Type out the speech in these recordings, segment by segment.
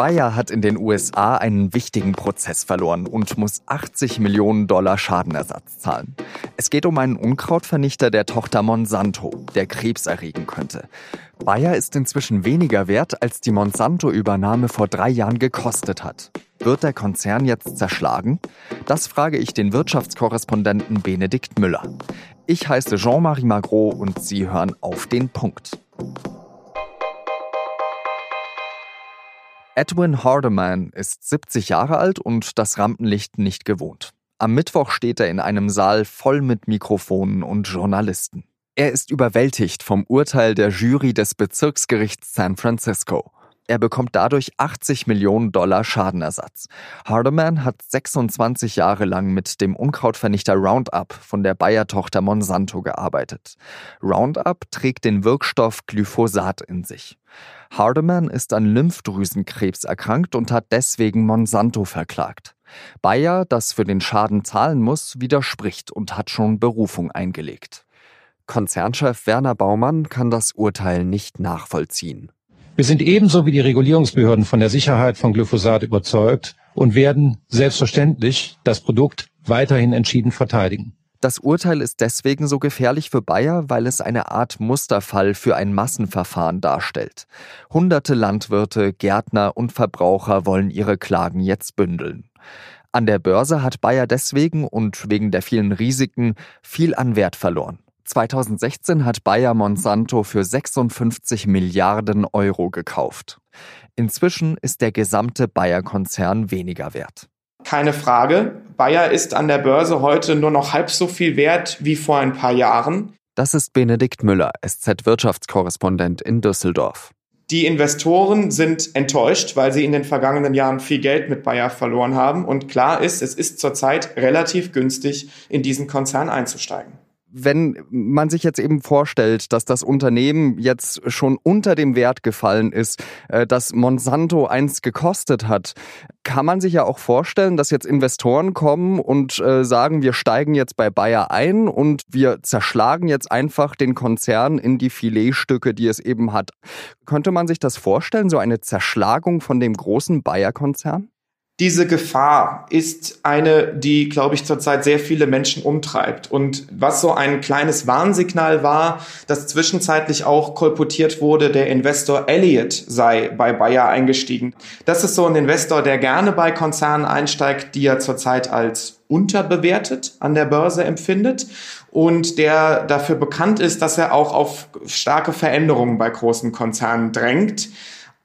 Bayer hat in den USA einen wichtigen Prozess verloren und muss 80 Millionen Dollar Schadenersatz zahlen. Es geht um einen Unkrautvernichter der Tochter Monsanto, der Krebs erregen könnte. Bayer ist inzwischen weniger wert, als die Monsanto-Übernahme vor drei Jahren gekostet hat. Wird der Konzern jetzt zerschlagen? Das frage ich den Wirtschaftskorrespondenten Benedikt Müller. Ich heiße Jean-Marie Magro und Sie hören auf den Punkt. Edwin Hardeman ist 70 Jahre alt und das Rampenlicht nicht gewohnt. Am Mittwoch steht er in einem Saal voll mit Mikrofonen und Journalisten. Er ist überwältigt vom Urteil der Jury des Bezirksgerichts San Francisco. Er bekommt dadurch 80 Millionen Dollar Schadenersatz. Hardeman hat 26 Jahre lang mit dem Unkrautvernichter Roundup von der Bayer-Tochter Monsanto gearbeitet. Roundup trägt den Wirkstoff Glyphosat in sich. Hardeman ist an Lymphdrüsenkrebs erkrankt und hat deswegen Monsanto verklagt. Bayer, das für den Schaden zahlen muss, widerspricht und hat schon Berufung eingelegt. Konzernchef Werner Baumann kann das Urteil nicht nachvollziehen. Wir sind ebenso wie die Regulierungsbehörden von der Sicherheit von Glyphosat überzeugt und werden selbstverständlich das Produkt weiterhin entschieden verteidigen. Das Urteil ist deswegen so gefährlich für Bayer, weil es eine Art Musterfall für ein Massenverfahren darstellt. Hunderte Landwirte, Gärtner und Verbraucher wollen ihre Klagen jetzt bündeln. An der Börse hat Bayer deswegen und wegen der vielen Risiken viel an Wert verloren. 2016 hat Bayer Monsanto für 56 Milliarden Euro gekauft. Inzwischen ist der gesamte Bayer-Konzern weniger wert. Keine Frage. Bayer ist an der Börse heute nur noch halb so viel wert wie vor ein paar Jahren. Das ist Benedikt Müller, SZ-Wirtschaftskorrespondent in Düsseldorf. Die Investoren sind enttäuscht, weil sie in den vergangenen Jahren viel Geld mit Bayer verloren haben. Und klar ist, es ist zurzeit relativ günstig, in diesen Konzern einzusteigen wenn man sich jetzt eben vorstellt, dass das Unternehmen jetzt schon unter dem Wert gefallen ist, äh, dass Monsanto eins gekostet hat, kann man sich ja auch vorstellen, dass jetzt Investoren kommen und äh, sagen, wir steigen jetzt bei Bayer ein und wir zerschlagen jetzt einfach den Konzern in die Filetstücke, die es eben hat. Könnte man sich das vorstellen, so eine Zerschlagung von dem großen Bayer-Konzern? Diese Gefahr ist eine, die, glaube ich, zurzeit sehr viele Menschen umtreibt. Und was so ein kleines Warnsignal war, das zwischenzeitlich auch kolportiert wurde, der Investor Elliott sei bei Bayer eingestiegen. Das ist so ein Investor, der gerne bei Konzernen einsteigt, die er zurzeit als unterbewertet an der Börse empfindet und der dafür bekannt ist, dass er auch auf starke Veränderungen bei großen Konzernen drängt.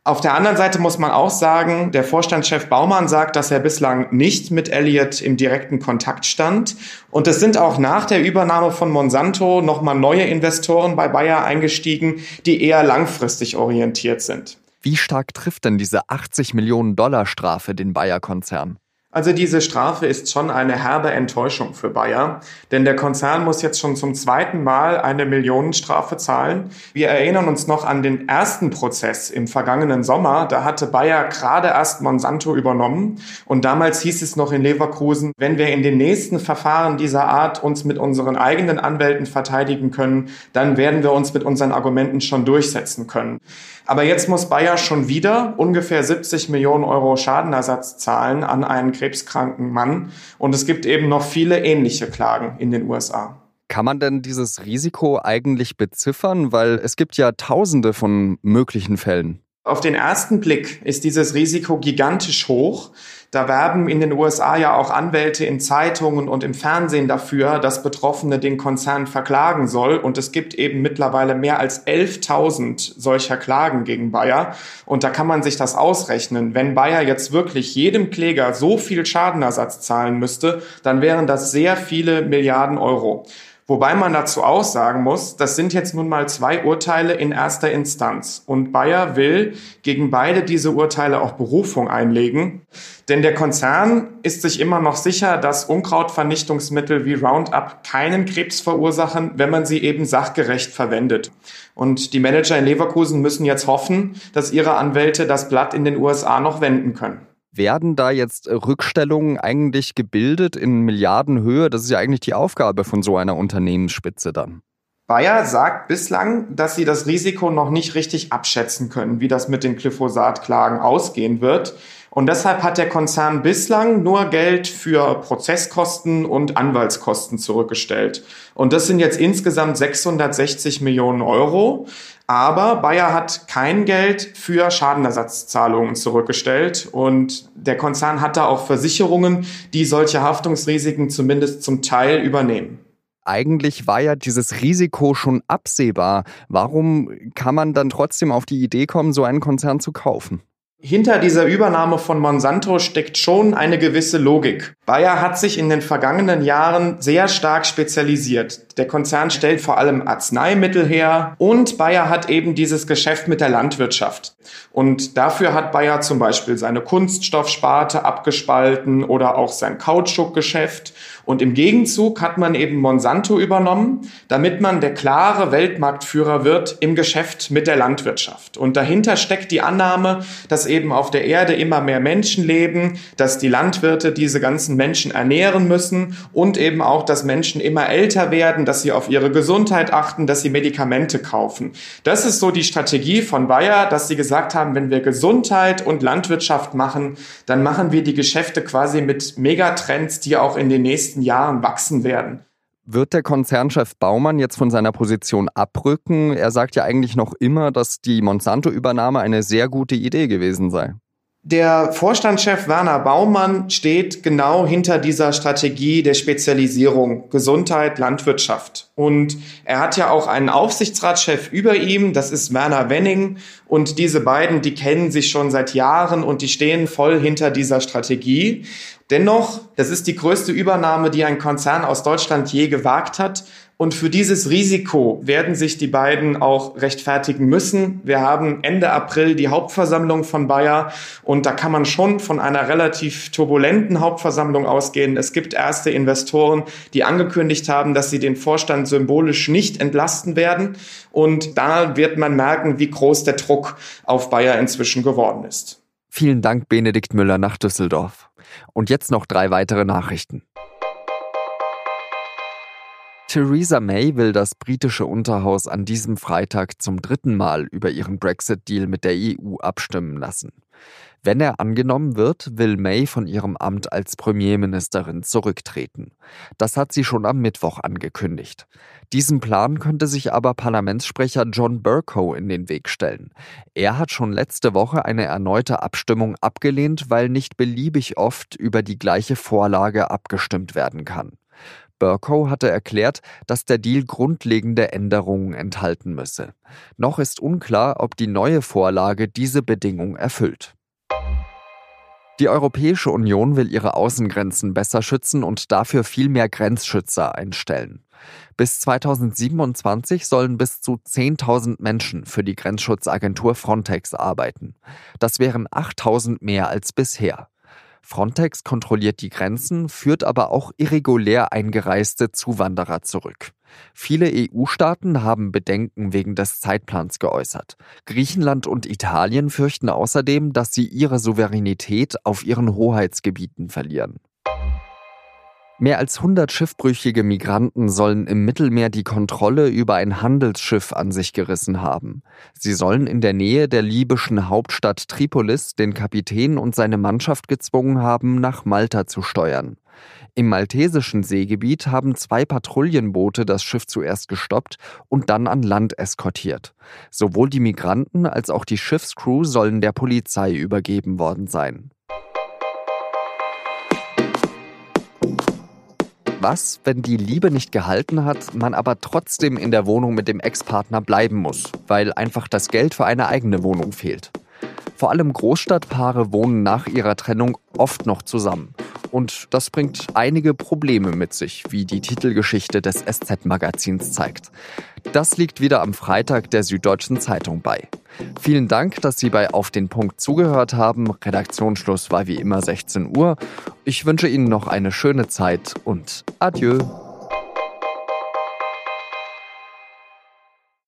Auf der anderen Seite muss man auch sagen, der Vorstandschef Baumann sagt, dass er bislang nicht mit Elliott im direkten Kontakt stand. Und es sind auch nach der Übernahme von Monsanto nochmal neue Investoren bei Bayer eingestiegen, die eher langfristig orientiert sind. Wie stark trifft denn diese 80 Millionen Dollar Strafe den Bayer-Konzern? Also diese Strafe ist schon eine herbe Enttäuschung für Bayer, denn der Konzern muss jetzt schon zum zweiten Mal eine Millionenstrafe zahlen. Wir erinnern uns noch an den ersten Prozess im vergangenen Sommer. Da hatte Bayer gerade erst Monsanto übernommen und damals hieß es noch in Leverkusen, wenn wir in den nächsten Verfahren dieser Art uns mit unseren eigenen Anwälten verteidigen können, dann werden wir uns mit unseren Argumenten schon durchsetzen können. Aber jetzt muss Bayer schon wieder ungefähr 70 Millionen Euro Schadenersatz zahlen an einen krebskranken Mann. Und es gibt eben noch viele ähnliche Klagen in den USA. Kann man denn dieses Risiko eigentlich beziffern? Weil es gibt ja tausende von möglichen Fällen. Auf den ersten Blick ist dieses Risiko gigantisch hoch. Da werben in den USA ja auch Anwälte in Zeitungen und im Fernsehen dafür, dass Betroffene den Konzern verklagen soll. Und es gibt eben mittlerweile mehr als 11.000 solcher Klagen gegen Bayer. Und da kann man sich das ausrechnen. Wenn Bayer jetzt wirklich jedem Kläger so viel Schadenersatz zahlen müsste, dann wären das sehr viele Milliarden Euro. Wobei man dazu auch sagen muss, das sind jetzt nun mal zwei Urteile in erster Instanz. Und Bayer will gegen beide diese Urteile auch Berufung einlegen. Denn der Konzern ist sich immer noch sicher, dass Unkrautvernichtungsmittel wie Roundup keinen Krebs verursachen, wenn man sie eben sachgerecht verwendet. Und die Manager in Leverkusen müssen jetzt hoffen, dass ihre Anwälte das Blatt in den USA noch wenden können. Werden da jetzt Rückstellungen eigentlich gebildet in Milliardenhöhe? Das ist ja eigentlich die Aufgabe von so einer Unternehmensspitze dann. Bayer sagt bislang, dass sie das Risiko noch nicht richtig abschätzen können, wie das mit den Glyphosat-Klagen ausgehen wird. Und deshalb hat der Konzern bislang nur Geld für Prozesskosten und Anwaltskosten zurückgestellt. Und das sind jetzt insgesamt 660 Millionen Euro. Aber Bayer hat kein Geld für Schadenersatzzahlungen zurückgestellt. Und der Konzern hat da auch Versicherungen, die solche Haftungsrisiken zumindest zum Teil übernehmen eigentlich war ja dieses Risiko schon absehbar. Warum kann man dann trotzdem auf die Idee kommen, so einen Konzern zu kaufen? Hinter dieser Übernahme von Monsanto steckt schon eine gewisse Logik. Bayer hat sich in den vergangenen Jahren sehr stark spezialisiert. Der Konzern stellt vor allem Arzneimittel her und Bayer hat eben dieses Geschäft mit der Landwirtschaft. Und dafür hat Bayer zum Beispiel seine Kunststoffsparte abgespalten oder auch sein Kautschukgeschäft. Und im Gegenzug hat man eben Monsanto übernommen, damit man der klare Weltmarktführer wird im Geschäft mit der Landwirtschaft. Und dahinter steckt die Annahme, dass eben auf der Erde immer mehr Menschen leben, dass die Landwirte diese ganzen Menschen ernähren müssen und eben auch, dass Menschen immer älter werden, dass sie auf ihre Gesundheit achten, dass sie Medikamente kaufen. Das ist so die Strategie von Bayer, dass sie gesagt haben, wenn wir Gesundheit und Landwirtschaft machen, dann machen wir die Geschäfte quasi mit Megatrends, die auch in den nächsten Jahren wachsen werden. Wird der Konzernchef Baumann jetzt von seiner Position abrücken? Er sagt ja eigentlich noch immer, dass die Monsanto-Übernahme eine sehr gute Idee gewesen sei. Der Vorstandschef Werner Baumann steht genau hinter dieser Strategie der Spezialisierung Gesundheit, Landwirtschaft. Und er hat ja auch einen Aufsichtsratschef über ihm, das ist Werner Wenning. Und diese beiden, die kennen sich schon seit Jahren und die stehen voll hinter dieser Strategie. Dennoch, das ist die größte Übernahme, die ein Konzern aus Deutschland je gewagt hat. Und für dieses Risiko werden sich die beiden auch rechtfertigen müssen. Wir haben Ende April die Hauptversammlung von Bayer und da kann man schon von einer relativ turbulenten Hauptversammlung ausgehen. Es gibt erste Investoren, die angekündigt haben, dass sie den Vorstand symbolisch nicht entlasten werden. Und da wird man merken, wie groß der Druck auf Bayer inzwischen geworden ist. Vielen Dank, Benedikt Müller nach Düsseldorf. Und jetzt noch drei weitere Nachrichten. Theresa May will das britische Unterhaus an diesem Freitag zum dritten Mal über ihren Brexit-Deal mit der EU abstimmen lassen. Wenn er angenommen wird, will May von ihrem Amt als Premierministerin zurücktreten. Das hat sie schon am Mittwoch angekündigt. Diesem Plan könnte sich aber Parlamentssprecher John Burko in den Weg stellen. Er hat schon letzte Woche eine erneute Abstimmung abgelehnt, weil nicht beliebig oft über die gleiche Vorlage abgestimmt werden kann. Burko hatte erklärt, dass der Deal grundlegende Änderungen enthalten müsse. Noch ist unklar, ob die neue Vorlage diese Bedingung erfüllt. Die Europäische Union will ihre Außengrenzen besser schützen und dafür viel mehr Grenzschützer einstellen. Bis 2027 sollen bis zu 10.000 Menschen für die Grenzschutzagentur Frontex arbeiten. Das wären 8.000 mehr als bisher. Frontex kontrolliert die Grenzen, führt aber auch irregulär eingereiste Zuwanderer zurück. Viele EU-Staaten haben Bedenken wegen des Zeitplans geäußert. Griechenland und Italien fürchten außerdem, dass sie ihre Souveränität auf ihren Hoheitsgebieten verlieren. Mehr als 100 schiffbrüchige Migranten sollen im Mittelmeer die Kontrolle über ein Handelsschiff an sich gerissen haben. Sie sollen in der Nähe der libyschen Hauptstadt Tripolis den Kapitän und seine Mannschaft gezwungen haben, nach Malta zu steuern. Im maltesischen Seegebiet haben zwei Patrouillenboote das Schiff zuerst gestoppt und dann an Land eskortiert. Sowohl die Migranten als auch die Schiffscrew sollen der Polizei übergeben worden sein. Was, wenn die Liebe nicht gehalten hat, man aber trotzdem in der Wohnung mit dem Ex-Partner bleiben muss, weil einfach das Geld für eine eigene Wohnung fehlt? Vor allem Großstadtpaare wohnen nach ihrer Trennung oft noch zusammen. Und das bringt einige Probleme mit sich, wie die Titelgeschichte des SZ-Magazins zeigt. Das liegt wieder am Freitag der Süddeutschen Zeitung bei. Vielen Dank, dass Sie bei Auf den Punkt zugehört haben. Redaktionsschluss war wie immer 16 Uhr. Ich wünsche Ihnen noch eine schöne Zeit und adieu.